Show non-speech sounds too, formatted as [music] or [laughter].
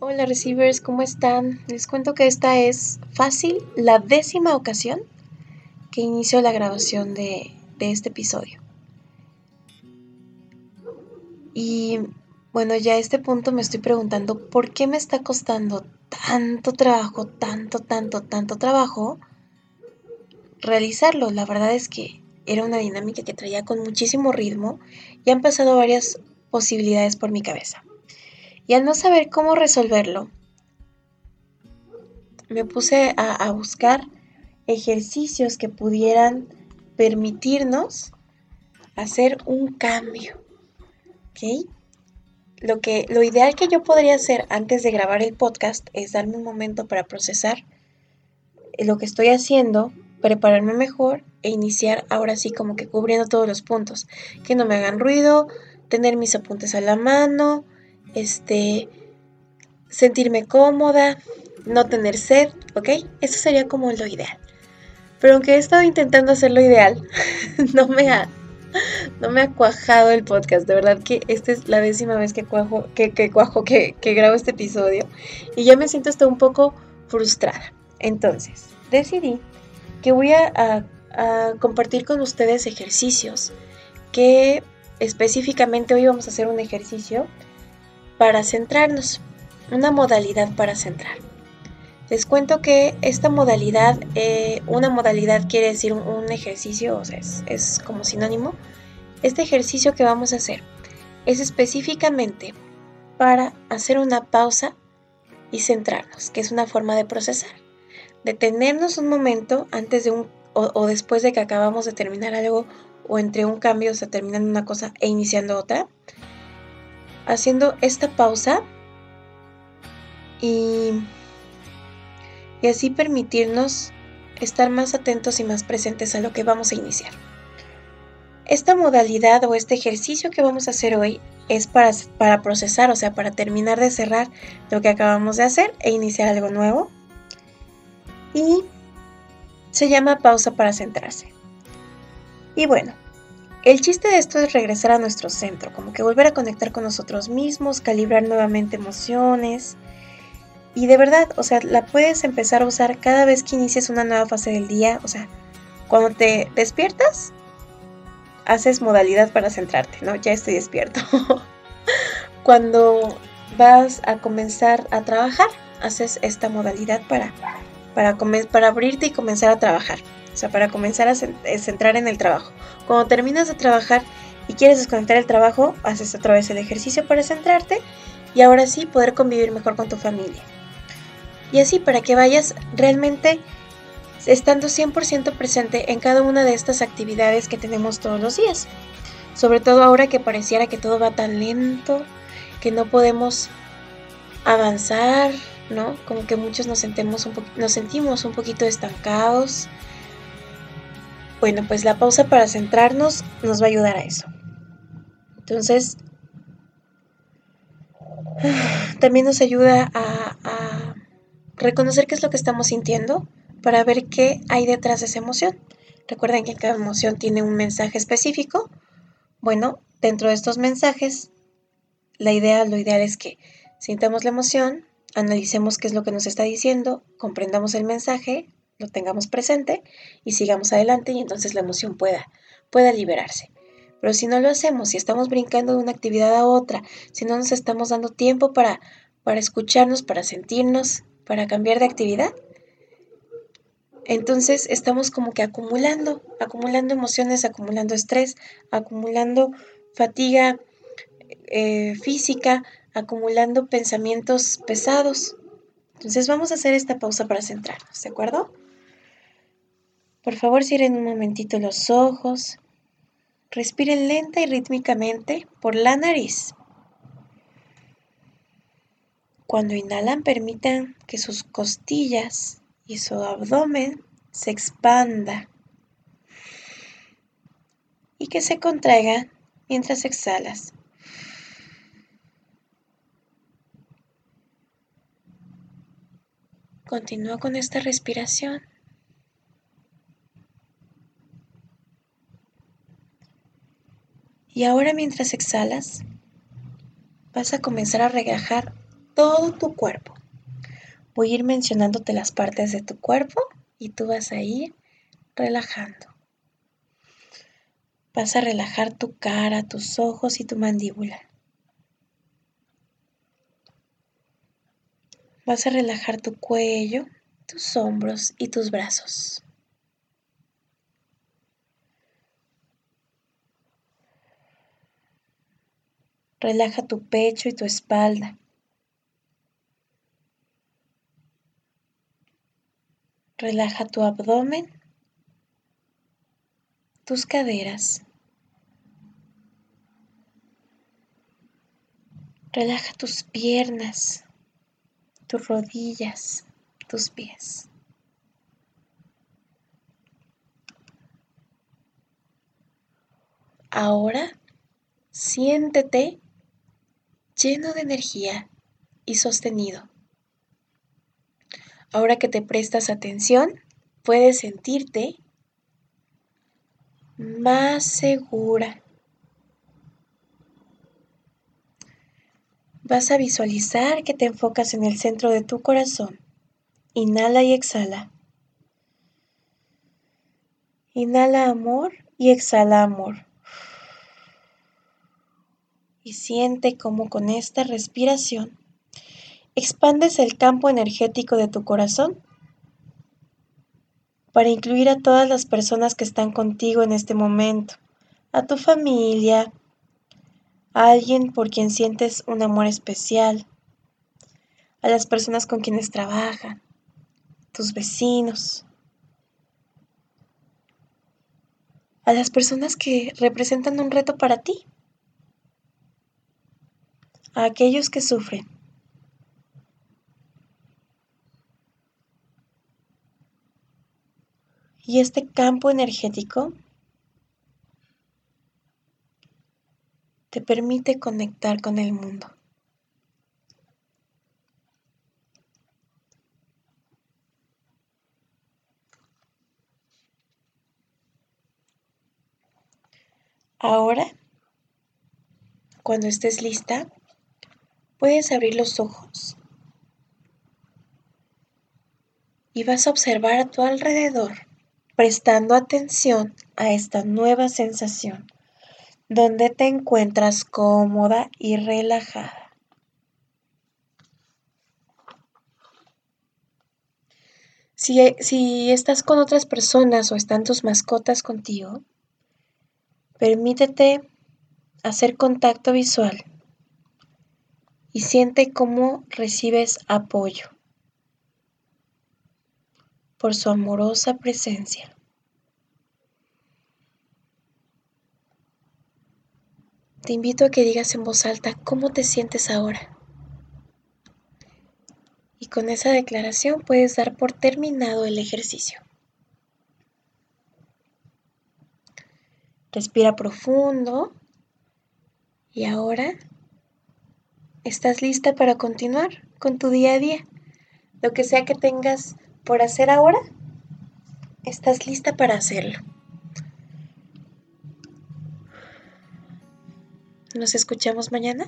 Hola receivers, ¿cómo están? Les cuento que esta es fácil la décima ocasión que inicio la grabación de, de este episodio. Y bueno, ya a este punto me estoy preguntando por qué me está costando tanto trabajo, tanto, tanto, tanto trabajo realizarlo. La verdad es que era una dinámica que traía con muchísimo ritmo y han pasado varias posibilidades por mi cabeza. Y al no saber cómo resolverlo, me puse a, buscar ejercicios que pudieran permitirnos hacer un cambio. ¿Ok? Lo, que, lo ideal que yo podría hacer antes de grabar el podcast es darme un momento para procesar lo que estoy haciendo, prepararme mejor e iniciar ahora sí como que cubriendo todos los puntos. Que no me hagan ruido, tener mis apuntes a la mano, este, sentirme cómoda, no tener sed, ¿ok? Eso sería como lo ideal. Pero aunque he estado intentando hacer lo ideal, [laughs] no me ha, no me ha cuajado el podcast. De verdad que esta es la décima vez que cuajo, que, que cuajo, que, que grabo este episodio. Y ya me siento hasta un poco frustrada. Entonces, decidí que voy a, a compartir con ustedes ejercicios que específicamente hoy vamos a hacer un ejercicio para centrarnos, una modalidad para centrar. Les cuento que esta modalidad, eh, una modalidad quiere decir un, ejercicio, o sea, es, como sinónimo. Este ejercicio que vamos a hacer es específicamente para hacer una pausa y centrarnos, que es una forma de procesar. Detenernos un momento antes de un o, después de que acabamos de terminar algo o entre un cambio, o sea, terminando una cosa e iniciando otra haciendo esta pausa y, y así permitirnos estar más atentos y más presentes a lo que vamos a iniciar. Esta modalidad o este ejercicio que vamos a hacer hoy es para, para, procesar, o sea, para terminar de cerrar lo que acabamos de hacer e iniciar algo nuevo. Y se llama pausa para centrarse. Y bueno, el chiste de esto es regresar a nuestro centro, como que volver a conectar con nosotros mismos, calibrar nuevamente emociones. Y de verdad, o sea, la puedes empezar a usar cada vez que inicies una nueva fase del día. O sea, cuando te despiertas, haces modalidad para centrarte, ¿no? Ya estoy despierto. [laughs] cuando vas a comenzar a trabajar, haces esta modalidad para, para, para abrirte y comenzar a trabajar. O sea, para comenzar a eh, centrar en el trabajo. Cuando terminas de trabajar y quieres desconectar el trabajo, haces otra vez el ejercicio para centrarte y ahora sí poder convivir mejor con tu familia. Y así para que vayas realmente estando 100% presente en cada una de estas actividades que tenemos todos los días. Sobre todo ahora que pareciera que todo va tan lento, que no podemos avanzar, ¿no? Como que muchos nos, sentimos un, nos sentimos un poquito estancados, bueno, pues la pausa para centrarnos nos va a ayudar a eso. Entonces, [sighs] también nos ayuda a, reconocer qué es lo que estamos sintiendo para ver qué hay detrás de esa emoción. Recuerden que cada emoción tiene un mensaje específico. Bueno, dentro de estos mensajes, la idea, lo ideal es que sintamos la emoción, analicemos qué es lo que nos está diciendo, comprendamos el mensaje, lo tengamos presente y sigamos adelante y entonces la emoción pueda, pueda liberarse. Pero si no lo hacemos, si estamos brincando de una actividad a otra, si no nos estamos dando tiempo para, para escucharnos, para sentirnos, para cambiar de actividad, entonces estamos como que acumulando, acumulando emociones, acumulando estrés, acumulando fatiga eh, física, acumulando pensamientos pesados. Entonces vamos a hacer esta pausa para centrarnos, ¿de acuerdo? Por favor, cierren un momentito los ojos. Respiren lenta y rítmicamente por la nariz. Cuando inhalan, permitan que sus costillas y su abdomen se expanda y que se contraigan mientras exhalas. Continúa con esta respiración. Y ahora mientras exhalas, vas a comenzar a relajar todo tu cuerpo. Voy a ir mencionándote las partes de tu cuerpo y tú vas a ir relajando. Vas a relajar tu cara, tus ojos y tu mandíbula. Vas a relajar tu cuello, tus hombros y tus brazos. Relaja tu pecho y tu espalda. Relaja tu abdomen, tus caderas. Relaja tus piernas, tus rodillas, tus pies. Ahora siéntete lleno de energía y sostenido. Ahora que te prestas atención, puedes sentirte más segura. Vas a visualizar que te enfocas en el centro de tu corazón. Inhala y exhala. Inhala amor y exhala amor. Y siente cómo con esta respiración. Expandes el campo energético de tu corazón para incluir a todas las personas que están contigo en este momento, a tu familia, a alguien por quien sientes un amor especial, a las personas con quienes trabajan, tus vecinos, a las personas que representan un reto para ti, a aquellos que sufren Y este campo energético te permite conectar con el mundo. Ahora, cuando estés lista, puedes abrir los ojos y vas a observar a tu alrededor prestando atención a esta nueva sensación, donde te encuentras cómoda y relajada. Si, si, estás con otras personas o están tus mascotas contigo, permítete hacer contacto visual y siente cómo recibes apoyo por su amorosa presencia. Te invito a que digas en voz alta cómo te sientes ahora. Y con esa declaración puedes dar por terminado el ejercicio. Respira profundo y ahora estás lista para continuar con tu día a día. Lo que sea que tengas por hacer ahora, estás lista para hacerlo. Nos escuchamos mañana.